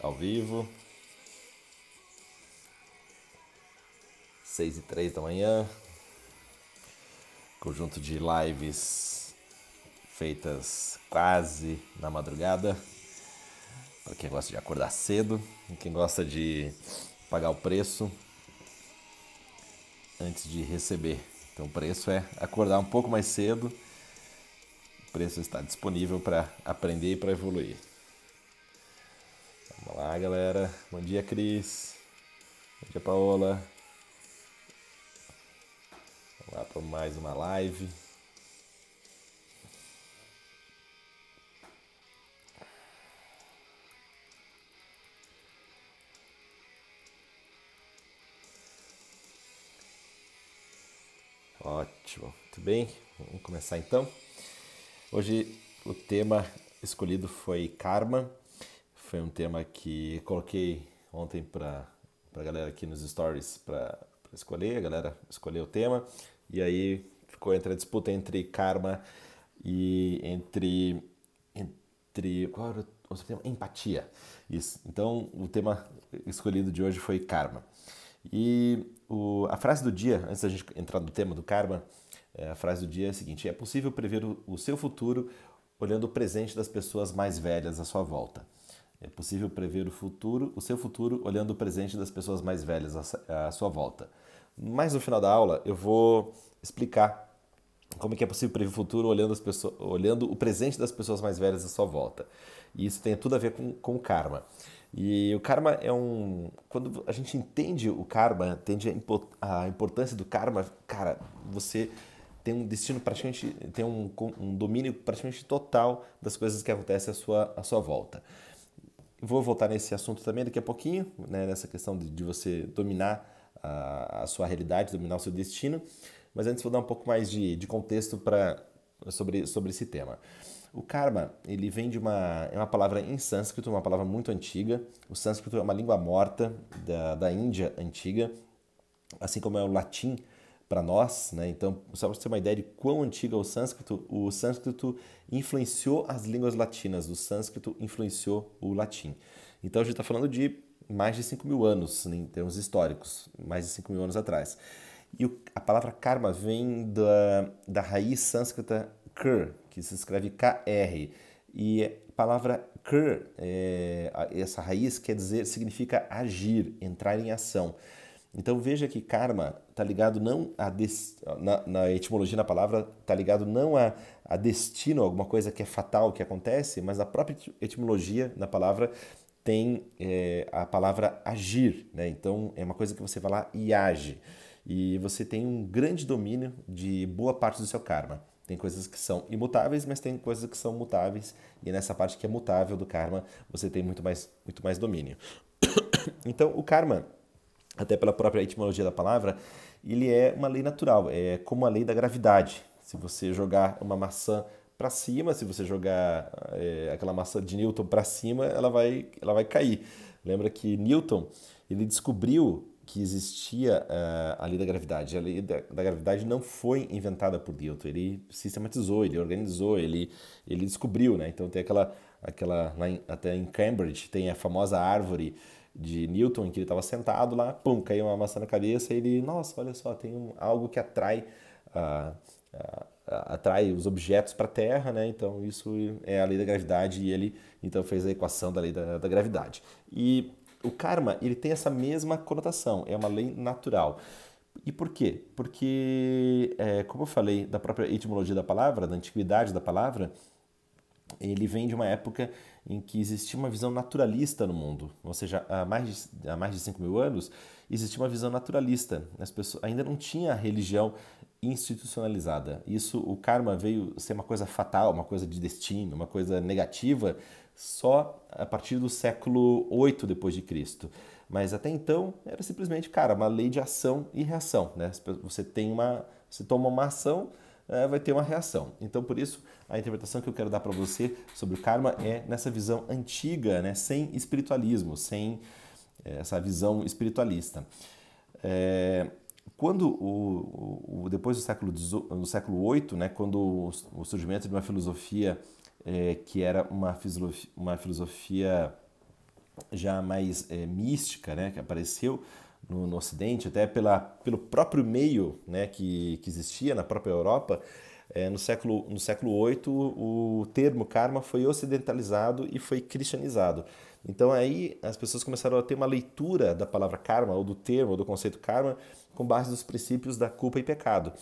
ao vivo. 6 e 3 da manhã. Conjunto de lives feitas quase na madrugada. Para quem gosta de acordar cedo, quem gosta de pagar o preço antes de receber. Então o preço é acordar um pouco mais cedo. O preço está disponível para aprender e para evoluir. Vamos lá, galera. Bom dia, Cris. Bom dia, Paola. Vamos lá para mais uma live. Ótimo, muito bem. Vamos começar então. Hoje o tema escolhido foi karma. Foi um tema que coloquei ontem para a galera aqui nos stories para escolher. A galera escolheu o tema e aí ficou entre a disputa entre karma e entre entre qual era o outro tema? Empatia. Isso. Então o tema escolhido de hoje foi karma. E o, a frase do dia, antes da gente entrar no tema do karma, é, a frase do dia é a seguinte: é possível prever o, o seu futuro olhando o presente das pessoas mais velhas à sua volta. É possível prever o futuro, o seu futuro, olhando o presente das pessoas mais velhas à, sua volta. Mas no final da aula eu vou explicar como é que é possível prever o futuro olhando, as pessoas, olhando o presente das pessoas mais velhas à sua volta. E isso tem tudo a ver com, com o karma. E o karma é um. Quando a gente entende o karma, entende a importância do karma, cara, você tem um destino praticamente. tem um, um domínio praticamente total das coisas que acontecem à sua, à sua volta. Vou voltar nesse assunto também daqui a pouquinho, né, nessa questão de, de você dominar a, a, sua realidade, dominar o seu destino. Mas antes vou dar um pouco mais de, de contexto pra, sobre, sobre esse tema. O karma, ele vem de uma, é uma palavra em sânscrito, uma palavra muito antiga. O sânscrito é uma língua morta da, da Índia antiga, assim como é o latim para nós, né? Então, só para você ter uma ideia de quão antigo é o sânscrito, o sânscrito influenciou as línguas latinas, o sânscrito influenciou o latim. Então, a gente está falando de mais de 5 mil anos, né, em termos históricos, mais de 5 mil anos atrás. E o, a palavra karma vem da, da raiz sânscrita kur, que se escreve KR. E a palavra kur, é, essa raiz quer dizer, significa agir, entrar em ação. Então veja que karma está ligado não a des... na, na, etimologia da palavra está ligado não a, a destino, alguma coisa que é fatal que acontece, mas a própria etimologia da palavra tem é, a palavra agir, né? Então é uma coisa que você vai lá e age e você tem um grande domínio de boa parte do seu karma. Tem coisas que são imutáveis, mas tem coisas que são mutáveis. E nessa parte que é mutável do karma, você tem muito mais, muito mais domínio. Então, o karma, até pela própria etimologia da palavra, ele é uma lei natural, é como a lei da gravidade. Se você jogar uma maçã para cima, se você jogar é, aquela maçã de Newton para cima, ela vai, ela vai cair. Lembra que Newton ele descobriu que existia uh, a lei da gravidade. A lei da, da, gravidade não foi inventada por Newton, ele sistematizou, ele organizou, ele, ele descobriu, né? Então tem aquela, aquela em, até em Cambridge tem a famosa árvore de Newton em que ele estava sentado lá, pum, caiu uma maçã na cabeça e ele, nossa, olha só, tem um, algo que atrai uh, uh, atrai os objetos para a Terra, né? Então isso é a lei da gravidade e ele então fez a equação da lei da, da gravidade. E o karma ele tem essa mesma conotação, é uma lei natural. E por quê? Porque, é, como eu falei da própria etimologia da palavra, da antiguidade da palavra, ele vem de uma época em que existia uma visão naturalista no mundo. Ou seja, há mais de, há mais de 5 mil anos, existia uma visão naturalista. As pessoas ainda não tinha religião institucionalizada. Isso, o karma veio ser uma coisa fatal, uma coisa de destino, uma coisa negativa, só a partir do século 8 depois de Cristo. Mas até então era simplesmente, cara, uma lei de ação e reação, né? Você tem uma, você toma uma ação, é, vai ter uma reação. Então, por isso, a interpretação que eu quero dar para você sobre o karma é nessa visão antiga, né? Sem espiritualismo, sem é, essa visão espiritualista. É, quando o, o, depois do século do século 8, né, quando o, o surgimento de uma filosofia que era uma filosofia, uma filosofia já mais mística, né, que apareceu no, no, Ocidente, até pela, pelo próprio meio né, que, que existia na própria Europa, é, no, século, no século VIII o termo karma foi ocidentalizado e foi cristianizado. Então aí as pessoas começaram a ter uma leitura da palavra karma, ou do termo, ou do conceito karma, com base nos princípios da culpa e pecado.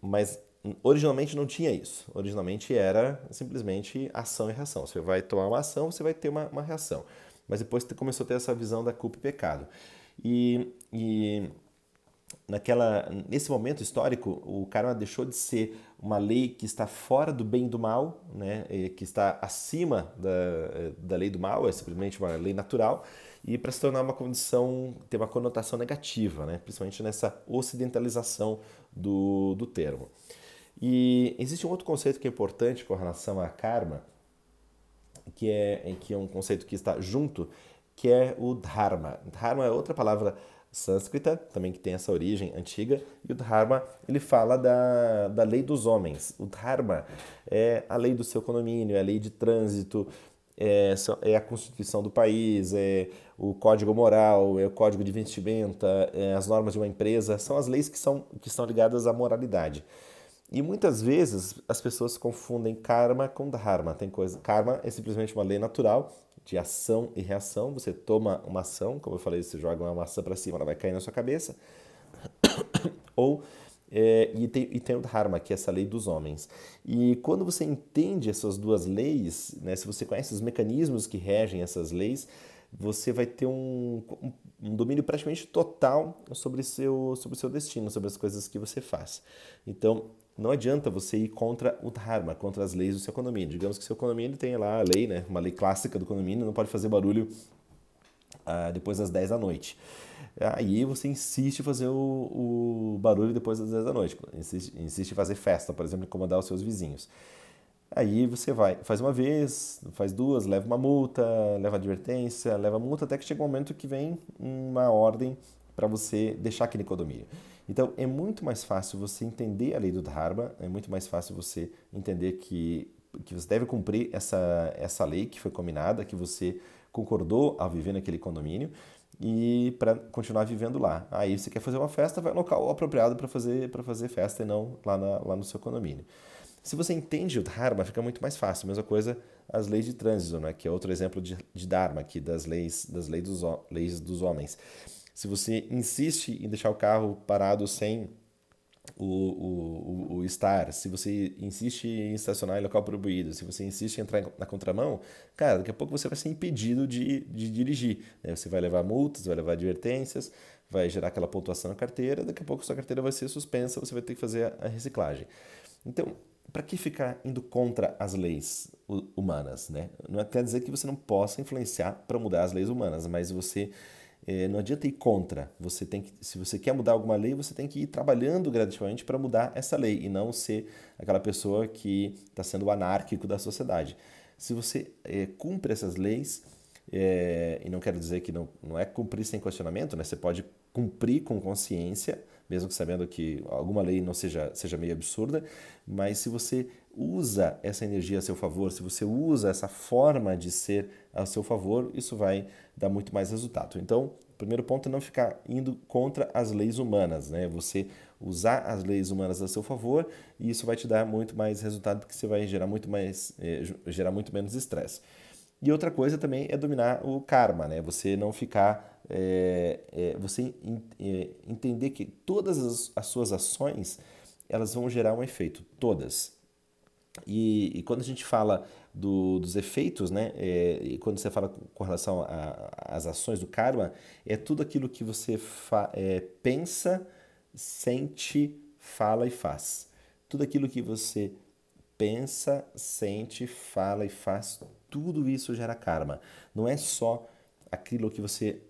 Mas originalmente não tinha isso. Originalmente era simplesmente ação e reação. Você vai tomar uma ação, você vai ter uma, uma reação. Mas depois começou a ter essa visão da culpa e pecado. E, e naquela, nesse momento histórico, o karma deixou de ser uma lei que está fora do bem e do mal, né, que está acima da, da lei do mal, é simplesmente uma lei natural, e para se tornar uma condição, ter uma conotação negativa, né, principalmente nessa ocidentalização do, do termo. E existe um outro conceito que é importante com relação a karma, que é, que é um conceito que está junto, que é o dharma. Dharma é outra palavra sânscrita, também que tem essa origem antiga, e o Dharma ele fala da, da lei dos homens. O Dharma é a lei do seu condomínio, é a lei de trânsito, é, é a constituição do país, é o código moral, é o código de vestimenta, é as normas de uma empresa, são as leis que, são, que estão ligadas à moralidade. E muitas vezes as pessoas confundem karma com dharma. Tem coisa, karma é simplesmente uma lei natural de ação e reação. Você toma uma ação, como eu falei, você joga uma maçã para cima, ela vai cair na sua cabeça. Ou é, e, tem, e tem o Dharma, que é essa lei dos homens. E quando você entende essas duas leis, né, se você conhece os mecanismos que regem essas leis, você vai ter um, um, um domínio praticamente total sobre seu, sobre o seu destino, sobre as coisas que você faz. Então, não adianta você ir contra o Dharma, contra as leis do seu condomínio. Digamos que seu condomínio tem lá a lei, né, uma lei clássica do condomínio, não pode fazer barulho ah, depois das 10 da noite. Aí você insiste em fazer o, o, barulho depois das 10 da noite, insiste, insiste em fazer festa, por exemplo, incomodar os seus vizinhos. Aí você vai, faz uma vez, faz duas, leva uma multa, leva advertência, leva multa, até que chega um momento que vem uma ordem para você deixar aquele condomínio. Então é muito mais fácil você entender a lei do Dharma, é muito mais fácil você entender que, que você deve cumprir essa, essa lei que foi combinada, que você concordou a viver naquele condomínio e para continuar vivendo lá. Aí você quer fazer uma festa, vai no local apropriado para fazer, fazer festa e não lá, na, lá no seu condomínio. Se você entende o Dharma, fica muito mais fácil. Mesma coisa as leis de trânsito, né? que é outro exemplo de, de Dharma, aqui, das leis, das leis dos, leis dos homens se você insiste em deixar o carro parado sem o, o, o, estar, se você insiste em estacionar em local proibido, se você insiste em entrar na contramão, cara, daqui a pouco você vai ser impedido de, de dirigir. Né? Você vai levar multas, vai levar advertências, vai gerar aquela pontuação na carteira, daqui a pouco sua carteira vai ser suspensa, você vai ter que fazer a reciclagem. Então, para que ficar indo contra as leis humanas? Né? Não quer dizer que você não possa influenciar para mudar as leis humanas, mas você é, não adianta ir contra. Você tem que, se você quer mudar alguma lei, você tem que ir trabalhando gradativamente para mudar essa lei e não ser aquela pessoa que está sendo o anárquico da sociedade. Se você é, cumpre essas leis, é, e não quero dizer que não, não é cumprir sem questionamento, né? você pode cumprir com consciência, mesmo que sabendo que alguma lei não seja, seja meio absurda, mas se você usa essa energia a seu favor, se você usa essa forma de ser a seu favor, isso vai dar muito mais resultado. Então, o primeiro ponto é não ficar indo contra as leis humanas, né? Você usar as leis humanas a seu favor e isso vai te dar muito mais resultado porque você vai gerar muito mais, eh, gerar muito menos estresse. E outra coisa também é dominar o karma, né? Você não ficar, é, é, você é, entender que todas as, as suas ações elas vão gerar um efeito, todas. E, e quando a gente fala do, dos efeitos, né? É, e quando você fala com relação às ações do karma, é tudo aquilo que você fa, é, pensa, sente, fala e faz. Tudo aquilo que você pensa, sente, fala e faz, tudo isso gera karma. Não é só aquilo que você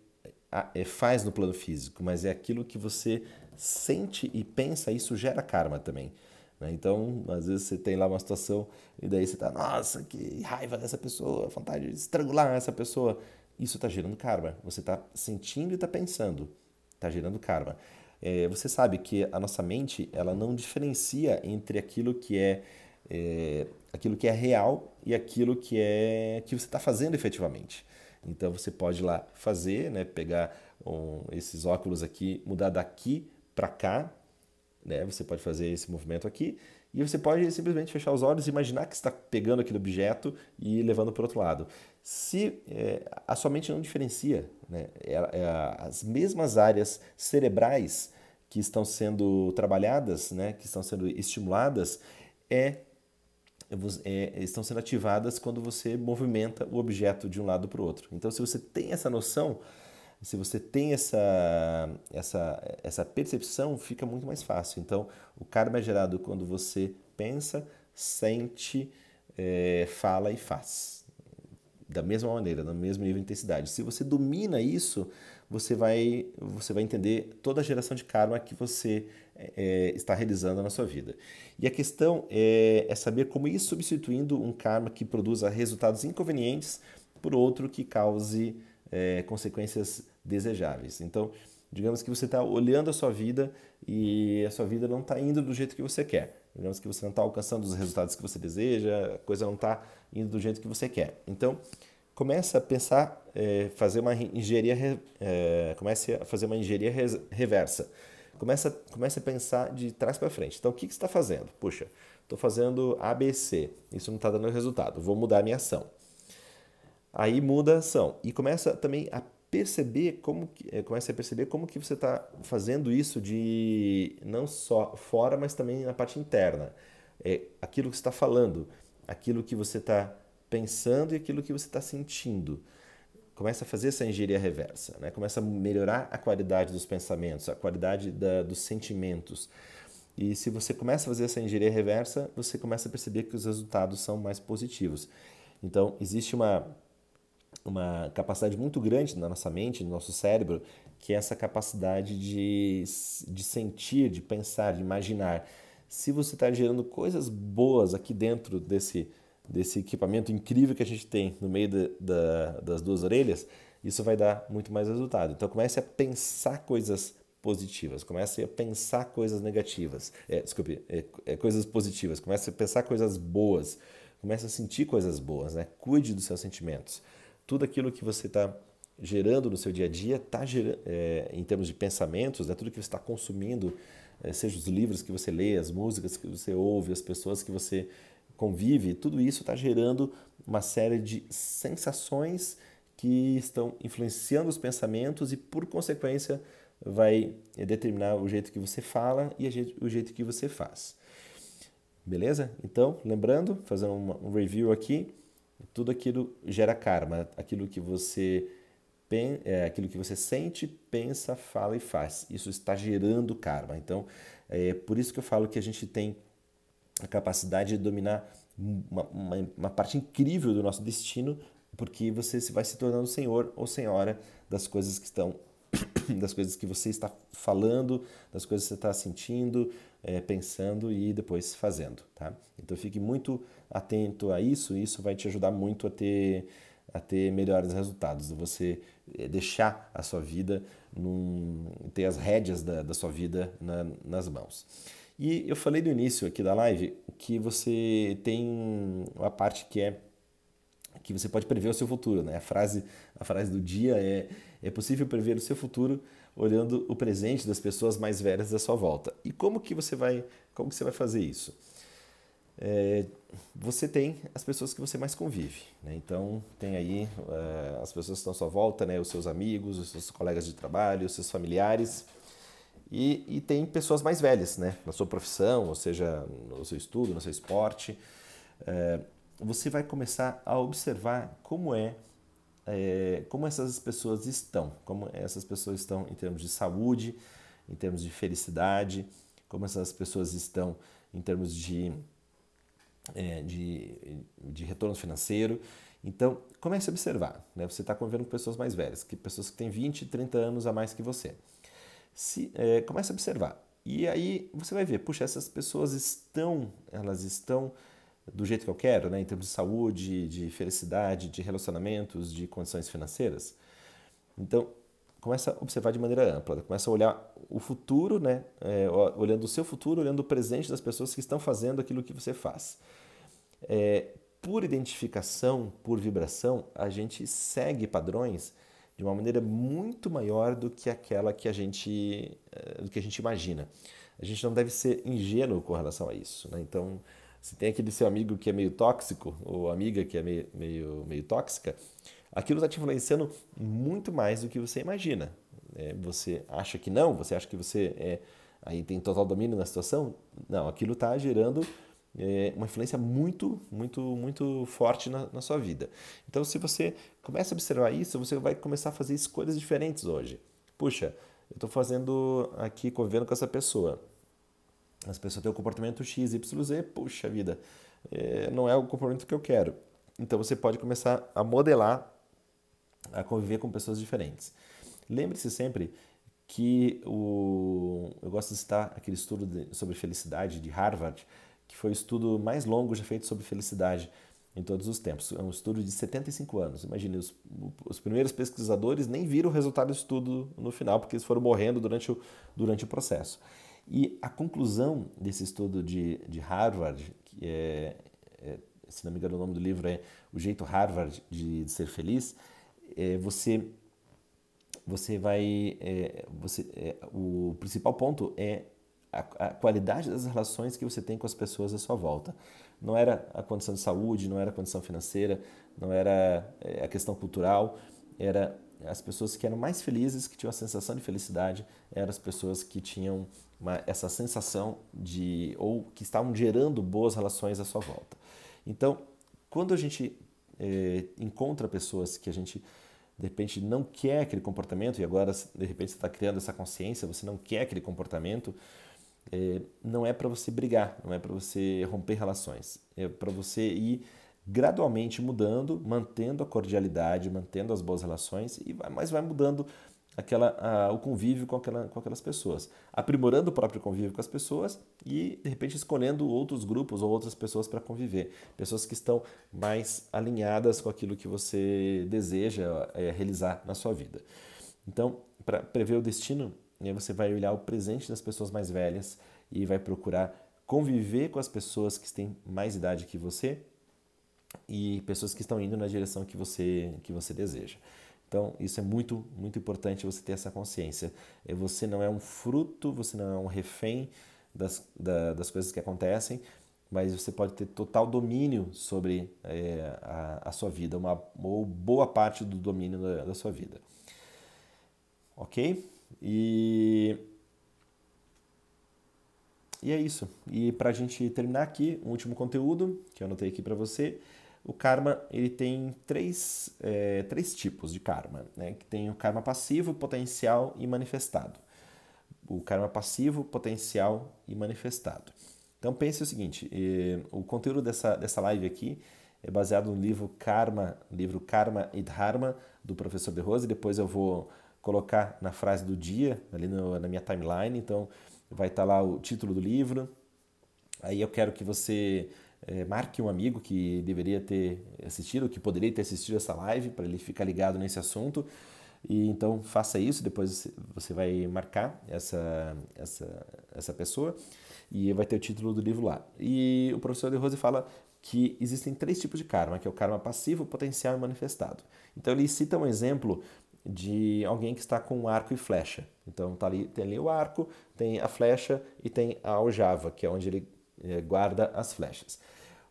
é, faz no plano físico, mas é aquilo que você sente e pensa, isso gera karma também. Né? Então, às vezes você tem lá uma situação e daí você está, nossa, que raiva dessa pessoa, vontade de estrangular essa pessoa. Isso está gerando karma. Você está sentindo e está pensando. Está gerando karma. É, você sabe que a nossa mente ela não diferencia entre aquilo que é, é aquilo que é real e aquilo que é que você está fazendo efetivamente. Então você pode ir lá fazer, né, pegar um, esses óculos aqui, mudar daqui para cá, né? Você pode fazer esse movimento aqui e você pode simplesmente fechar os olhos e imaginar que está pegando aquele objeto e levando para o outro lado. Se é, a sua mente não diferencia, né? É, é, as mesmas áreas cerebrais que estão sendo trabalhadas, né? que estão sendo estimuladas, é, é, estão sendo ativadas quando você movimenta o objeto de um lado para o outro. Então, se você tem essa noção, se você tem essa, essa, essa percepção, fica muito mais fácil. Então, o karma é gerado quando você pensa, sente, é, fala e faz. Da mesma maneira, no mesmo nível de intensidade. Se você domina isso, você vai, você vai entender toda a geração de karma que você é, está realizando na sua vida. E a questão é, é saber como ir substituindo um karma que produza resultados inconvenientes por outro que cause é, consequências desejáveis. Então, digamos que você está olhando a sua vida e a sua vida não está indo do jeito que você quer. Digamos que você não está alcançando os resultados que você deseja, a coisa não está indo do jeito que você quer. Então, comece a pensar, é, fazer uma engenharia, é, comece a fazer uma engenharia reversa. Comece, comece a pensar de trás para frente. Então, o que, que você está fazendo? Puxa, estou fazendo ABC, isso não está dando resultado, vou mudar a minha ação. Aí muda a ação e começa também a perceber como que, é, começa a perceber como que você está fazendo isso de não só fora, mas também na parte interna. É aquilo que você está falando, aquilo que você está pensando e aquilo que você está sentindo. Começa a fazer essa engenharia reversa, né? começa a melhorar a qualidade dos pensamentos, a qualidade da, dos sentimentos. E se você começa a fazer essa engenharia reversa, você começa a perceber que os resultados são mais positivos. Então, existe uma uma capacidade muito grande na nossa mente, no nosso cérebro, que é essa capacidade de, de sentir, de pensar, de imaginar. Se você está gerando coisas boas aqui dentro desse, desse equipamento incrível que a gente tem no meio da, das duas orelhas, isso vai dar muito mais resultado. Então comece a pensar coisas positivas, comece a pensar coisas negativas, é, desculpe, é, é, coisas positivas, comece a pensar coisas boas, comece a sentir coisas boas, né? cuide dos seus sentimentos tudo aquilo que você está gerando no seu dia a dia está gerando, é, em termos de pensamentos, né, tudo que você está consumindo, é, seja os livros que você lê, as músicas que você ouve, as pessoas que você convive, tudo isso está gerando uma série de sensações que estão influenciando os pensamentos e, por consequência, vai determinar o jeito que você fala e o jeito que você faz. Beleza? Então, lembrando, fazendo um review aqui, tudo aquilo gera karma, aquilo que você é, aquilo que você sente, pensa, fala e faz. Isso está gerando karma. Então, é por isso que eu falo que a gente tem a capacidade de dominar uma, uma, uma parte incrível do nosso destino, porque você vai se tornando senhor ou senhora das coisas que estão das coisas que você está falando, das coisas que você está sentindo, é, pensando e depois fazendo, tá? Então fique muito atento a isso, isso vai te ajudar muito a ter a ter melhores resultados, você é, deixar a sua vida, num, ter as rédeas da, da sua vida na, nas mãos. E eu falei no início aqui da live que você tem uma parte que é que você pode prever o seu futuro, né? A frase, a frase do dia é é possível prever o seu futuro olhando o presente das pessoas mais velhas da sua volta. E como que você vai, como que você vai fazer isso? É, você tem as pessoas que você mais convive. Né? Então, tem aí uh, as pessoas que estão à sua volta, né? os seus amigos, os seus colegas de trabalho, os seus familiares. E, e tem pessoas mais velhas né? na sua profissão, ou seja, no seu estudo, no seu esporte. Uh, você vai começar a observar como é é, como essas pessoas estão, como essas pessoas estão em termos de saúde, em termos de felicidade, como essas pessoas estão em termos de, é, de, de retorno financeiro. Então, comece a observar. Né? Você está convivendo com pessoas mais velhas, que pessoas que têm 20, 30 anos a mais que você. Se, é, comece a observar. E aí você vai ver, puxa, essas pessoas estão, elas estão do jeito que eu quero, né, em termos de saúde, de felicidade, de relacionamentos, de condições financeiras. Então, começa a observar de maneira ampla, começa a olhar o futuro, né, é, olhando o seu futuro, olhando o presente das pessoas que estão fazendo aquilo que você faz. É, por identificação, por vibração, a gente segue padrões de uma maneira muito maior do que aquela que a gente, eh, do que a gente imagina. A gente não deve ser ingênuo com relação a isso. Né? Então, se tem aquele seu amigo que é meio tóxico, ou amiga que é meio, meio, meio tóxica, aquilo está te influenciando muito mais do que você imagina. É, você acha que não? Você acha que você é, aí tem total domínio na situação? Não, aquilo está gerando é, uma influência muito, muito, muito forte na, na, sua vida. Então, se você começa a observar isso, você vai começar a fazer escolhas diferentes hoje. Puxa, eu estou fazendo aqui, convivendo com essa pessoa. As pessoas têm o comportamento X, Y, Z, puxa vida, é, não é o comportamento que eu quero. Então, você pode começar a modelar, a conviver com pessoas diferentes. Lembre-se sempre que o, eu gosto de citar aquele estudo de, sobre felicidade de Harvard, que foi o estudo mais longo já feito sobre felicidade em todos os tempos. É um estudo de 75 anos. Imagine, os, os primeiros pesquisadores nem viram o resultado do estudo no final, porque eles foram morrendo durante o, durante o processo. E a conclusão desse estudo de, de Harvard, que é, é, se não me engano o nome do livro é O Jeito Harvard de, de Ser Feliz, é, você, você vai... É, você, é, o principal ponto é a, a qualidade das relações que você tem com as pessoas à sua volta. Não era a condição de saúde, não era a condição financeira, não era é, a questão cultural, era as pessoas que eram mais felizes, que tinham a sensação de felicidade, eram as pessoas que tinham uma, essa sensação de ou que estavam gerando boas relações à sua volta. Então, quando a gente é, encontra pessoas que a gente de repente não quer aquele comportamento e agora de repente você está criando essa consciência, você não quer aquele comportamento, é, não é para você brigar, não é para você romper relações, é para você ir gradualmente mudando, mantendo a cordialidade, mantendo as boas relações, e vai, mas vai mudando aquela, a, o convívio com, aquela, com aquelas pessoas, aprimorando o próprio convívio com as pessoas e de repente escolhendo outros grupos ou outras pessoas para conviver, pessoas que estão mais alinhadas com aquilo que você deseja é, realizar na sua vida. Então, para prever o destino, e aí você vai olhar o presente das pessoas mais velhas e vai procurar conviver com as pessoas que têm mais idade que você e pessoas que estão indo na direção que você que você deseja. Então, isso é muito, muito importante você ter essa consciência. É, você não é um fruto, você não é um refém das, da, das coisas que acontecem, mas você pode ter total domínio sobre é, a, a, sua vida, uma ou boa parte do domínio da, da sua vida. Ok? E, e é isso. E para a gente terminar aqui, um último conteúdo que eu anotei aqui para você. O karma ele tem três, é, três tipos de karma, né? que tem o karma passivo, potencial e manifestado. O karma passivo, potencial e manifestado. Então pense o seguinte, o conteúdo dessa, dessa live aqui é baseado no livro Karma, livro Karma e Dharma do professor De Rose. Depois eu vou colocar na frase do dia, ali no, na minha timeline, então vai estar tá lá o título do livro. Aí eu quero que você é, marque um amigo que deveria ter assistido, que poderia ter assistido essa live, para ele ficar ligado nesse assunto. E então faça isso, depois você vai marcar essa, essa, essa pessoa e vai ter o título do livro lá. E o professor De Rose fala que existem três tipos de karma, que é o karma passivo, potencial e manifestado. Então ele cita um exemplo de alguém que está com arco e flecha. Então tá ali, tem ali o arco, tem a flecha e tem a aljava, que é onde ele é, guarda as flechas.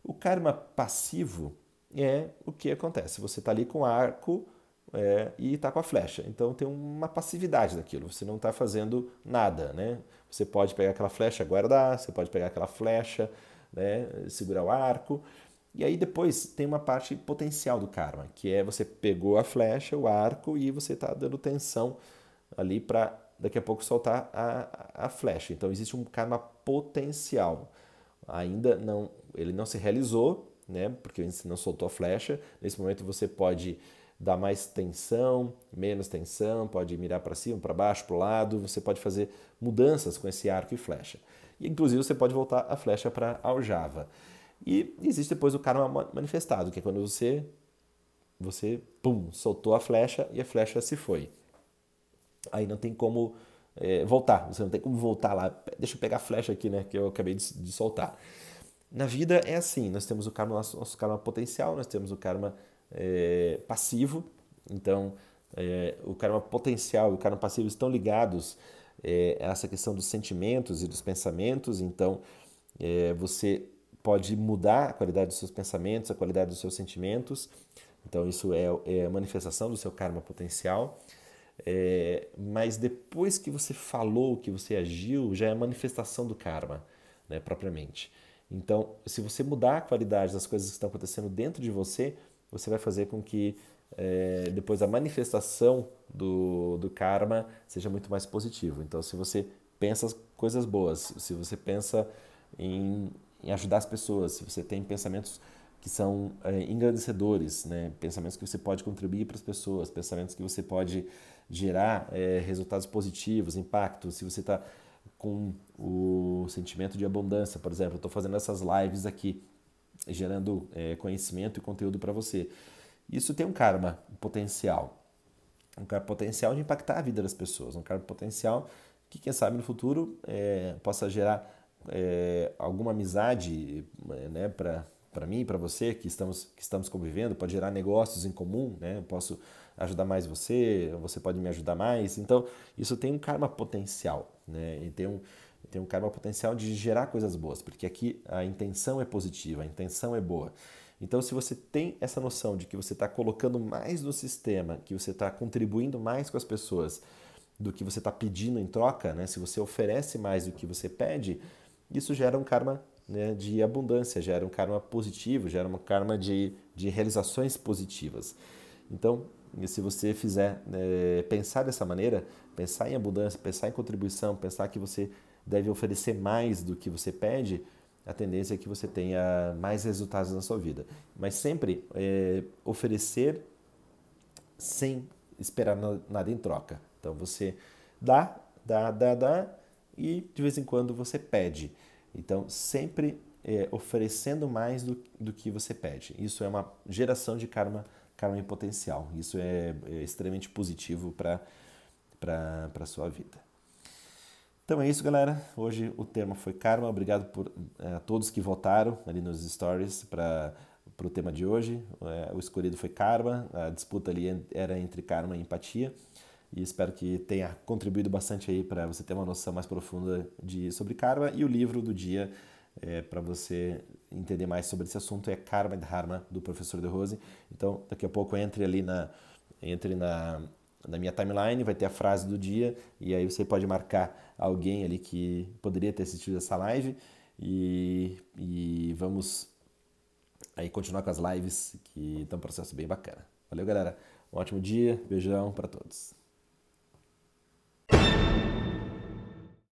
O karma passivo é o que acontece. Você está ali com arco é, e está com a flecha. Então tem uma passividade daquilo. Você não está fazendo nada, né? Você pode pegar aquela flecha, guardar. Você pode pegar aquela flecha, né, segurar o arco. E aí depois tem uma parte potencial do karma, que é você pegou a flecha, o arco e você está dando tensão ali para daqui a pouco soltar a, a flecha. Então existe um karma potencial. Ainda não, ele não se realizou, né? Porque você não soltou a flecha. Nesse momento você pode dar mais tensão, menos tensão, pode mirar para cima, para baixo, para o lado. Você pode fazer mudanças com esse arco e flecha. E inclusive você pode voltar a flecha para aljava. E existe depois o karma manifestado, que é quando você, você pum, soltou a flecha e a flecha se foi. Aí não tem como é, voltar, você não tem como voltar lá. Deixa eu pegar a flecha aqui, né, que eu acabei de, de soltar. Na vida é assim, nós temos o karma, nosso karma potencial, nós temos o karma é, passivo. Então, é, o karma potencial e o karma passivo estão ligados é, a essa questão dos sentimentos e dos pensamentos. Então, é, você pode mudar a qualidade dos seus pensamentos, a qualidade dos seus sentimentos. Então, isso é, é a manifestação do seu karma potencial. É, mas depois que você falou, que você agiu, já é a manifestação do karma, né, propriamente. Então, se você mudar a qualidade das coisas que estão acontecendo dentro de você, você vai fazer com que é, depois a manifestação do, do karma seja muito mais positivo. Então, se você pensa coisas boas, se você pensa em, em ajudar as pessoas, se você tem pensamentos que são é, engrandecedores, né? pensamentos que você pode contribuir para as pessoas, pensamentos que você pode gerar é, resultados positivos, impacto, se você está com o sentimento de abundância, por exemplo, estou fazendo essas lives aqui, gerando é, conhecimento e conteúdo para você. Isso tem um karma um potencial, um karma potencial de impactar a vida das pessoas, um karma potencial que, quem sabe, no futuro é, possa gerar é, alguma amizade né, para para mim, para você que estamos que estamos convivendo, pode gerar negócios em comum, né? Eu posso ajudar mais você, você pode me ajudar mais. Então, isso tem um karma potencial, né? E tem um tem um karma potencial de gerar coisas boas, porque aqui a intenção é positiva, a intenção é boa. Então, se você tem essa noção de que você está colocando mais no sistema, que você está contribuindo mais com as pessoas do que você está pedindo em troca, né? se você oferece mais do que você pede, isso gera um karma né, de abundância, gera um karma positivo, gera um karma de, de realizações positivas. Então, se você fizer é, pensar dessa maneira, pensar em abundância, pensar em contribuição, pensar que você deve oferecer mais do que você pede, a tendência é que você tenha mais resultados na sua vida. Mas sempre é, oferecer sem esperar nada em troca. Então você dá, dá, dá, dá e de vez em quando você pede. Então, sempre é, oferecendo mais do, do que você pede. Isso é uma geração de karma, karma em potencial. Isso é, é extremamente positivo para a sua vida. Então é isso, galera. Hoje o tema foi karma. Obrigado por é, a todos que votaram ali nos stories para o tema de hoje. É, o escolhido foi karma. A disputa ali era entre karma e empatia e espero que tenha contribuído bastante aí para você ter uma noção mais profunda de sobre karma e o livro do dia é, para você entender mais sobre esse assunto é Karma e Dharma do professor De Rose. Então, daqui a pouco entre ali na entre na, na minha timeline, vai ter a frase do dia e aí você pode marcar alguém ali que poderia ter assistido essa live e, e vamos aí continuar com as lives que estão um processo bem bacana. Valeu, galera. Um ótimo dia, beijão para todos.